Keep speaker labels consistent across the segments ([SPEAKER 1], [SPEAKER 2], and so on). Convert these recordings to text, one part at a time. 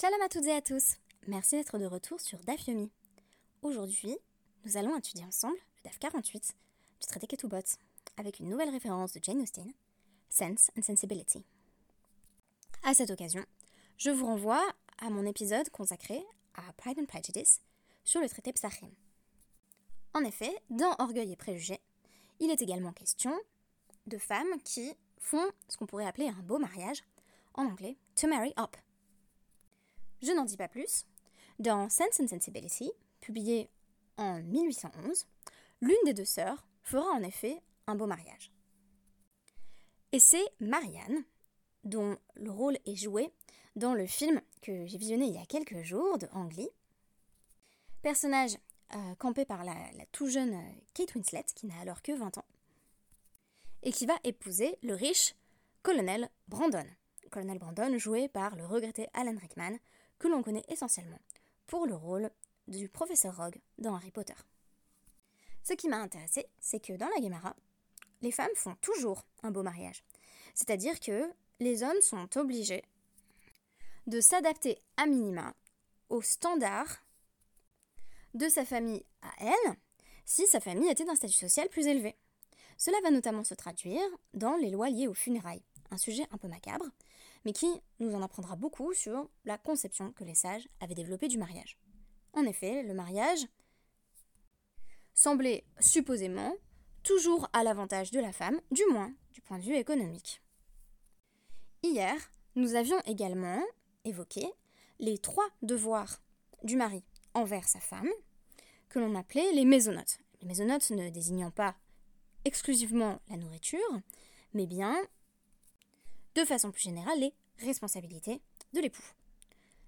[SPEAKER 1] Shalom à toutes et à tous. Merci d'être de retour sur DAF Yomi. Aujourd'hui, nous allons étudier ensemble le DAF 48 du traité Ketubot avec une nouvelle référence de Jane Austen, Sense and Sensibility. À cette occasion, je vous renvoie à mon épisode consacré à Pride and Prejudice sur le traité Psachim. En effet, dans Orgueil et Préjugés, il est également question de femmes qui font ce qu'on pourrait appeler un beau mariage, en anglais to marry up. Je n'en dis pas plus. Dans Sense and Sensibility, publié en 1811, l'une des deux sœurs fera en effet un beau mariage. Et c'est Marianne, dont le rôle est joué dans le film que j'ai visionné il y a quelques jours de Ang. Personnage euh, campé par la, la tout jeune euh, Kate Winslet, qui n'a alors que 20 ans, et qui va épouser le riche colonel Brandon. Colonel Brandon joué par le regretté Alan Rickman, que l'on connaît essentiellement pour le rôle du professeur Rogue dans Harry Potter. Ce qui m'a intéressé, c'est que dans la Guémara, les femmes font toujours un beau mariage. C'est-à-dire que les hommes sont obligés de s'adapter à minima aux standards de sa famille à elle, si sa famille était d'un statut social plus élevé. Cela va notamment se traduire dans les lois liées aux funérailles, un sujet un peu macabre, mais qui nous en apprendra beaucoup sur la conception que les sages avaient développée du mariage. En effet, le mariage semblait supposément toujours à l'avantage de la femme, du moins du point de vue économique. Hier, nous avions également évoqué les trois devoirs du mari envers sa femme, que l'on appelait les mésonotes. Les mésonotes ne désignant pas exclusivement la nourriture, mais bien, de façon plus générale, les responsabilités de l'époux.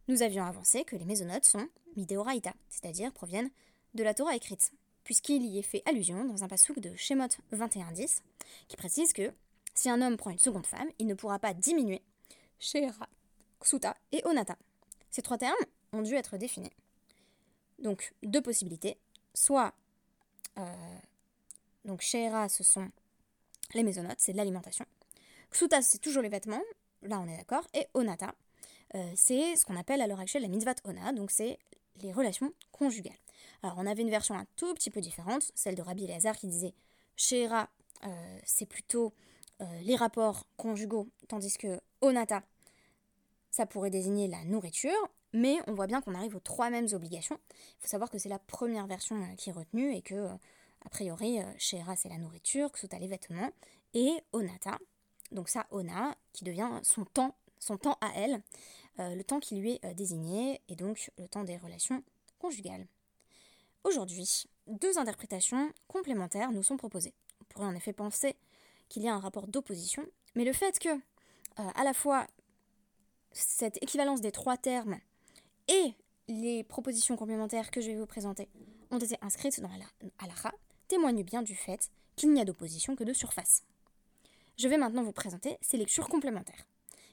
[SPEAKER 1] Nous avions avancé que les mésonotes sont mideoraita, c'est-à-dire proviennent de la Torah écrite, puisqu'il y est fait allusion dans un passouk de Shemot 21.10, qui précise que si un homme prend une seconde femme, il ne pourra pas diminuer Shera, Ksuta et Onata. Ces trois termes ont dû être définis. Donc, deux possibilités. Soit, euh, donc Shera, ce sont les mésonotes, c'est de l'alimentation. Ksuta, c'est toujours les vêtements, là on est d'accord. Et Onata, euh, c'est ce qu'on appelle à l'heure actuelle la mitzvah Ona, donc c'est les relations conjugales. Alors on avait une version un tout petit peu différente, celle de Rabbi Elazar qui disait Shera, euh, c'est plutôt les rapports conjugaux, tandis que Onata, ça pourrait désigner la nourriture, mais on voit bien qu'on arrive aux trois mêmes obligations. Il faut savoir que c'est la première version euh, qui est retenue et que, euh, a priori, euh, Shera c'est la nourriture, Ksuta les vêtements, et Onata, donc ça, Ona, qui devient son temps, son temps à elle, le temps qui lui est désigné, et donc le temps des relations conjugales. Aujourd'hui, deux interprétations complémentaires nous sont proposées. On pourrait en effet penser qu'il y a un rapport d'opposition, mais le fait que, à la fois, cette équivalence des trois termes et les propositions complémentaires que je vais vous présenter ont été inscrites dans la halakha témoignent bien du fait qu'il n'y a d'opposition que de surface. Je vais maintenant vous présenter ces lectures complémentaires,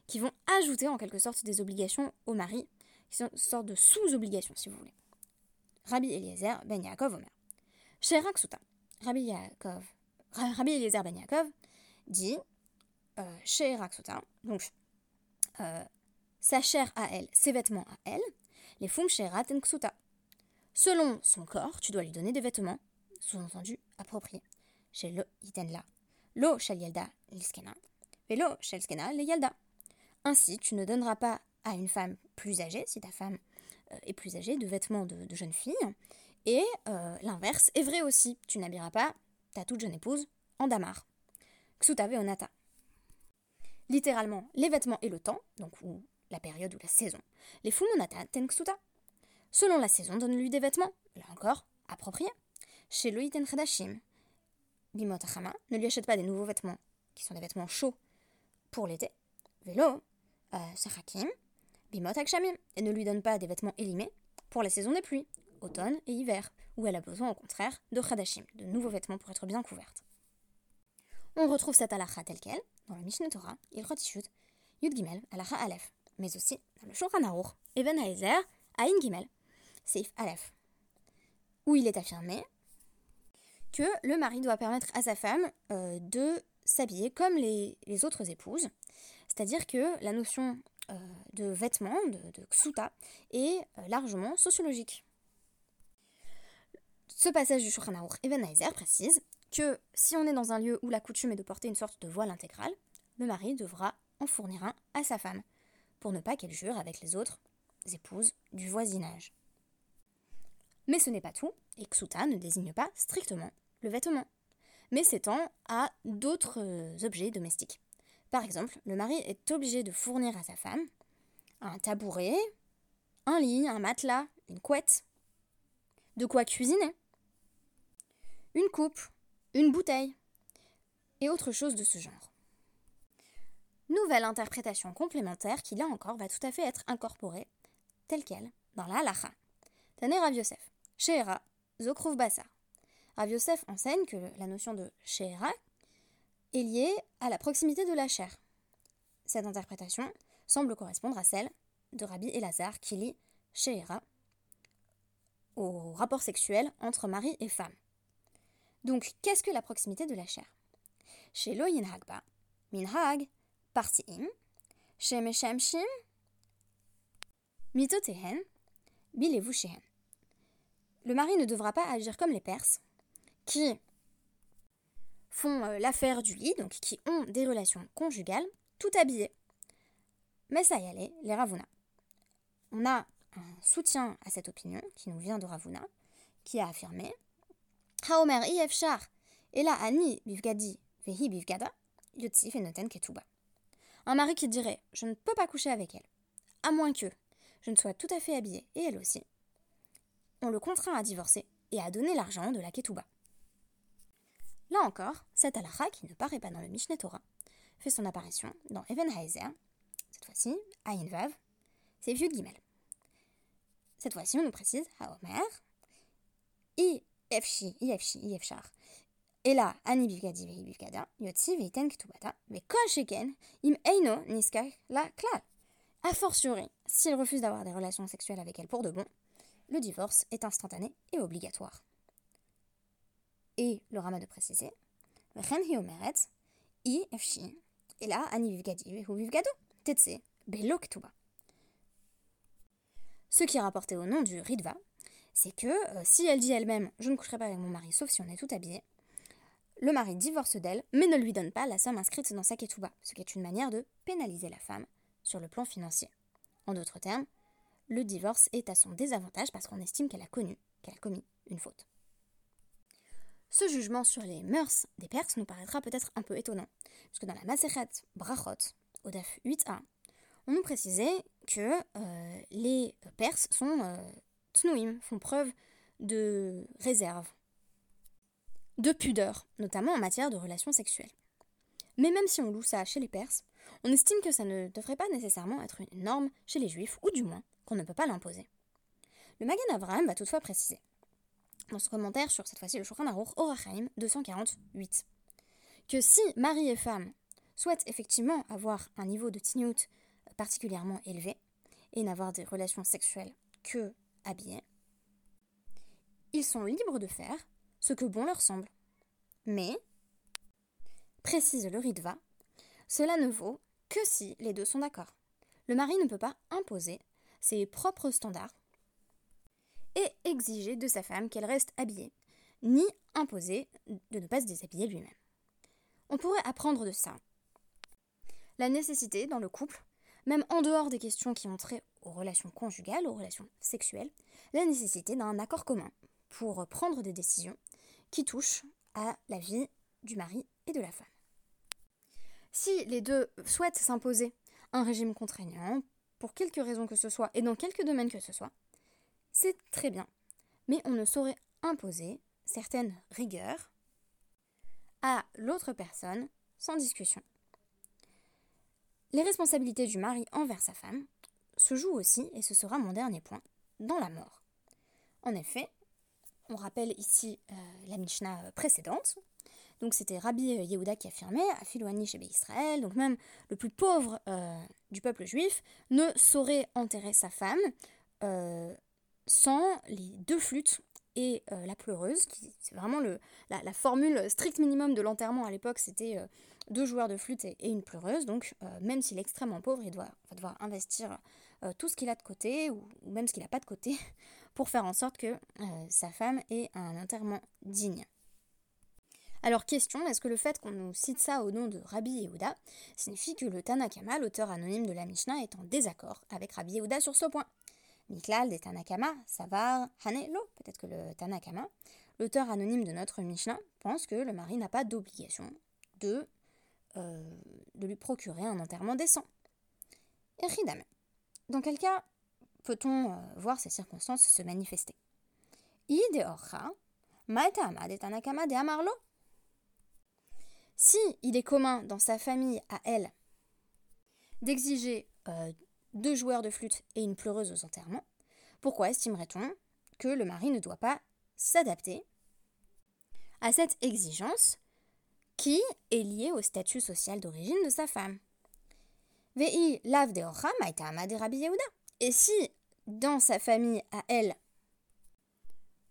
[SPEAKER 1] qui vont ajouter en quelque sorte des obligations au mari, qui sont une sorte de sous-obligations si vous voulez. Rabbi Eliezer ben Yaakov Omer. Chez Rabbi, Yaakov, Eliezer ben Yaakov dit euh, donc euh, sa chair à elle, ses vêtements à elle, les fumshera tenksuta. Selon son corps, tu dois lui donner des vêtements, sous-entendu appropriés. Chez lo yitenla, lo shel yalda liskena, velo shel skena le yalda. Ainsi, tu ne donneras pas à une femme plus âgée, si ta femme euh, est plus âgée, de vêtements de, jeune fille, et euh, l'inverse est vrai aussi, tu n'habilleras pas ta toute jeune épouse en damar. Ksuta veonata. Littéralement, les vêtements et le temps, donc ou la période ou la saison. Les fumonata tenksuta. Selon la saison, donne-lui des vêtements, là encore, appropriés. Chez lui tenchadashim. Bimotachama, ne lui achète pas des nouveaux vêtements, qui sont des vêtements chauds, pour l'été. Vélo, euh, sachakim, bimotakshamim, et ne lui donne pas des vêtements élimés pour la saison des pluies, automne et hiver, où elle a besoin au contraire de chadashim, de nouveaux vêtements pour être bien couverte. On retrouve cette halakha telle qu'elle dans le Mishneh Torah, Ilchot Yud Gimel, halakha Aleph mais aussi dans le Shulchan Aruch, Even Haezer, Aïn Gimel, Seif Aleph, où il est affirmé que le mari doit permettre à sa femme euh, de s'habiller comme les, autres épouses, c'est-à-dire que la notion de vêtements, de, de est largement sociologique. Ce passage du Shulchan Aruch précise que si on est dans un lieu où la coutume est de porter une sorte de voile intégral, le mari devra en fournir un à sa femme, pour ne pas qu'elle jure avec les autres épouses du voisinage. Mais ce n'est pas tout, et Ksuta ne désigne pas strictement le vêtement, mais s'étend à d'autres euh, objets domestiques. Par exemple, le mari est obligé de fournir à sa femme un tabouret, un lit, un matelas, une couette, de quoi cuisiner, une coupe, une bouteille, et autre chose de ce genre. Nouvelle interprétation complémentaire qui là encore va tout à fait être incorporée telle qu'elle dans la halacha. Tane Rav Yosef, Sheera, Zokrouv Bassa. Rav Yosef enseigne que la notion de Sheera est liée à la proximité de la chair. Cette interprétation semble correspondre à celle de Rabbi Elazar qui lit Sheera au rapport sexuel entre mari et femme. Donc, qu'est-ce que la proximité de la chair? Chez Loyin Hagba, Minhag, Shemshim, Mitotehen. Le mari ne devra pas agir comme les Perses, qui font euh, l'affaire du lit, donc qui ont des relations conjugales, tout habillés. Mais ça y est, les Ravuna. On a un soutien à cette opinion qui nous vient de Ravuna, qui a affirmé Haomer ifshar, et ani bivgadi vehi bivgada, yotzif et ketuba. Un mari qui dirait Je ne peux pas coucher avec elle, à moins que je ne sois tout à fait habillée, et elle aussi. On le contraint à divorcer et à donner l'argent de la ketouba. Là encore, cette halakha, qui ne paraît pas dans le Mishneh Torah, fait son apparition dans Even Haezer, cette fois-ci, Ayin Vav, c'est vieux Gimel. Cette fois-ci, on nous précise I Efshi, I Efshi, I Efshar. Et là, Ani bivgadi vehi bivgada, yotzi veiten ketubata, ve kol sheken, im eino niskach la klal. A fortiori, s'il refuse d'avoir des relations sexuelles avec elle pour de bon, le divorce est instantané et obligatoire. Et le Rama de préciser, et là. Ce qui est rapporté au nom du Ridva, c'est que euh, si elle dit elle-même je ne coucherai pas avec mon mari sauf si on est tout habillé, le mari divorce d'elle mais ne lui donne pas la somme inscrite dans sa ketouba, ce qui est une manière de pénaliser la femme sur le plan financier. En d'autres termes, le divorce est à son désavantage parce qu'on estime qu'elle a connu, qu'elle a commis une faute. Ce jugement sur les mœurs des Perses nous paraîtra peut-être un peu étonnant, puisque dans la Masechet Brachot, au DAF 8a, on nous précisait que euh, les Perses sont euh, font preuve de réserve, de pudeur, notamment en matière de relations sexuelles. Mais même si on loue ça chez les Perses, on estime que ça ne devrait pas nécessairement être une norme chez les Juifs, ou du moins qu'on ne peut pas l'imposer. Le Magan Avraham va toutefois préciser, dans son commentaire sur cette fois-ci le Shulchan Aruch Orachaim 248, que si mari et femme souhaitent effectivement avoir un niveau de tiniout particulièrement élevé et n'avoir des relations sexuelles que habillées, ils sont libres de faire ce que bon leur semble. Mais, précise le Ritva, cela ne vaut que si les deux sont d'accord. Le mari ne peut pas imposer ses propres standards et exiger de sa femme qu'elle reste habillée, ni imposer de ne pas se déshabiller lui-même. On pourrait apprendre de ça la nécessité dans le couple, même en dehors des questions qui ont trait aux relations conjugales, aux relations sexuelles, la nécessité d'un accord commun pour prendre des décisions qui touchent à la vie du mari et de la femme. Si les deux souhaitent s'imposer un régime contraignant, pour quelque raison que ce soit et dans quelque domaine que ce soit, c'est très bien. Mais on ne saurait imposer certaines rigueurs à l'autre personne sans discussion. Les responsabilités du mari envers sa femme se jouent aussi, et ce sera mon dernier point, dans la mort. En effet, on rappelle ici euh, la Mishnah précédente, donc c'était Rabbi Yehuda qui affirmait, Afilouani chez Israël, donc même le plus pauvre euh, du peuple juif ne saurait enterrer sa femme euh, sans les deux flûtes et euh, la pleureuse, qui c'est vraiment la, formule strict minimum de l'enterrement à l'époque, c'était deux joueurs de flûte et, une pleureuse, donc euh, même s'il est extrêmement pauvre, il doit, va devoir investir euh, tout ce qu'il a de côté, ou, même ce qu'il n'a pas de côté, pour faire en sorte que sa femme ait un enterrement digne. Alors question, est-ce que le fait qu'on nous cite ça au nom de Rabbi Yehuda signifie que le Tanakama, l'auteur anonyme de la Mishnah, est en désaccord avec Rabbi Yehuda sur ce point? Miklal des Tanakama, Savar, Hanelo, peut-être que le Tanakama, l'auteur anonyme de notre Mishnah, pense que le mari n'a pas d'obligation de, euh, lui procurer un enterrement décent. Eridam. Dans quel cas peut-on euh, voir ces circonstances se manifester? Si il est commun dans sa famille à elle d'exiger euh, deux joueurs de flûte et une pleureuse aux enterrements, pourquoi estimerait-on que le mari ne doit pas s'adapter à cette exigence qui est liée au statut social d'origine de sa femme? Et si dans sa famille à elle,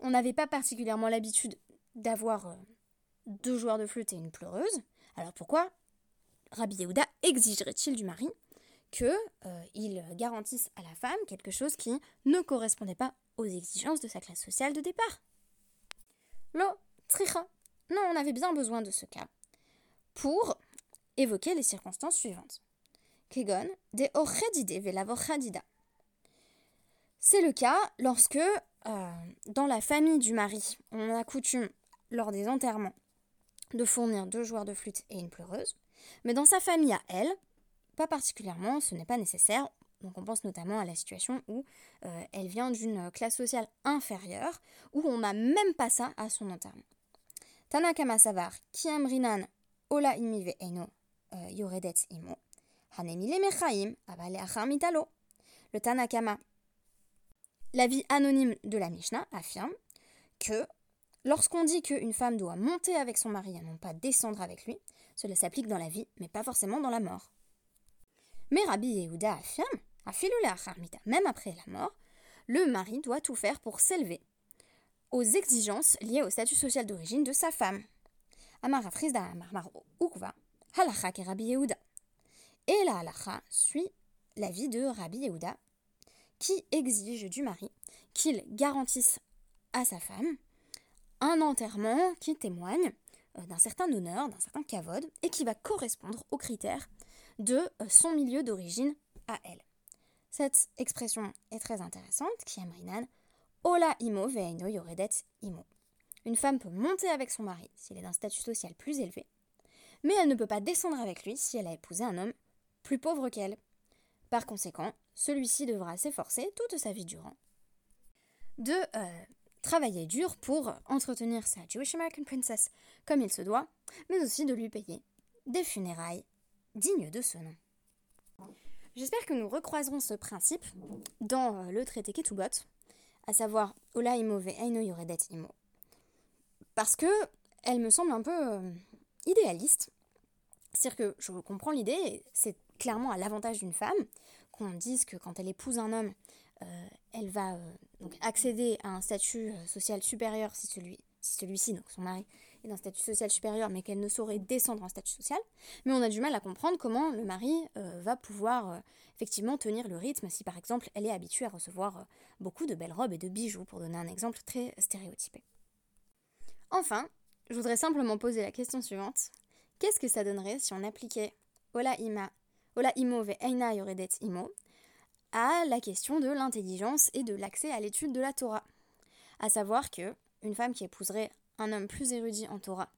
[SPEAKER 1] on n'avait pas particulièrement l'habitude d'avoir euh, deux joueurs de flûte et une pleureuse. Alors pourquoi Rabbi Yehuda exigerait-il du mari qu'il euh, garantisse à la femme quelque chose qui ne correspondait pas aux exigences de sa classe sociale de départ Lo, tricha. Non, on avait bien besoin de ce cas pour évoquer les circonstances suivantes. Kegon, de C'est le cas lorsque, euh, dans la famille du mari, on a coutume, lors des enterrements, de fournir deux joueurs de flûte et une pleureuse. Mais dans sa famille à elle, pas particulièrement, ce n'est pas nécessaire. Donc on pense notamment à la situation où euh, elle vient d'une classe sociale inférieure, où on n'a même pas ça à son enterrement. Tanakama Savar, Kiamrinan, Ola Imive Eno, euh, Yoredet Imo, Hanemile Mechaim, Mitalo. Le Tanakama, la vie anonyme de la Mishnah, affirme que Lorsqu'on dit qu'une femme doit monter avec son mari et non pas descendre avec lui, cela s'applique dans la vie, mais pas forcément dans la mort. Mais Rabbi Yehuda affirme, même après la mort, le mari doit tout faire pour s'élever aux exigences liées au statut social d'origine de sa femme. Amar Ukva, Halacha et Rabbi Yehuda. Et la halacha suit l'avis de Rabbi Yehuda, qui exige du mari qu'il garantisse à sa femme un enterrement qui témoigne euh, d'un certain honneur, d'un certain kavod, et qui va correspondre aux critères de euh, son milieu d'origine à elle. Cette expression est très intéressante, qui amrinan Ola imo veino yoredet imo. Une femme peut monter avec son mari s'il est d'un statut social plus élevé, mais elle ne peut pas descendre avec lui si elle a épousé un homme plus pauvre qu'elle. Par conséquent, celui-ci devra s'efforcer toute sa vie durant de euh, travailler dur pour entretenir sa Jewish American Princess comme il se doit, mais aussi de lui payer des funérailles dignes de ce nom. J'espère que nous recroiserons ce principe dans euh, le traité Ketubot, à savoir Ola imove eino yoredet imo. Parce que elle me semble un peu euh, idéaliste. C'est-à-dire que je comprends l'idée, c'est clairement à l'avantage d'une femme qu'on dise que quand elle épouse un homme, euh, elle va accéder à un statut social supérieur si celui si celui-ci, donc son mari, est d'un statut social supérieur, mais qu'elle ne saurait descendre en statut social. Mais on a du mal à comprendre comment le mari va pouvoir effectivement tenir le rythme si par exemple elle est habituée à recevoir beaucoup de belles robes et de bijoux, pour donner un exemple très stéréotypé. Enfin, je voudrais simplement poser la question suivante. Qu'est-ce que ça donnerait si on appliquait Ola ima, imo ve eina yoredet imo à la question de l'intelligence et de l'accès à l'étude de la Torah? À savoir que une femme qui épouserait un homme plus érudit en Torah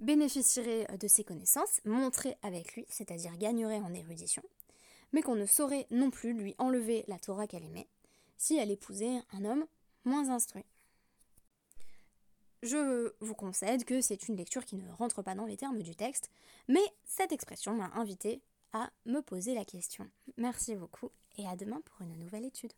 [SPEAKER 1] bénéficierait de ses connaissances, montrait avec lui, c'est-à-dire gagnerait en érudition, mais qu'on ne saurait non plus lui enlever la Torah qu'elle aimait si elle épousait un homme moins instruit. Je vous concède que c'est une lecture qui ne rentre pas dans les termes du texte, mais cette expression m'a invité à me poser la question. Merci beaucoup et à demain pour une nouvelle étude.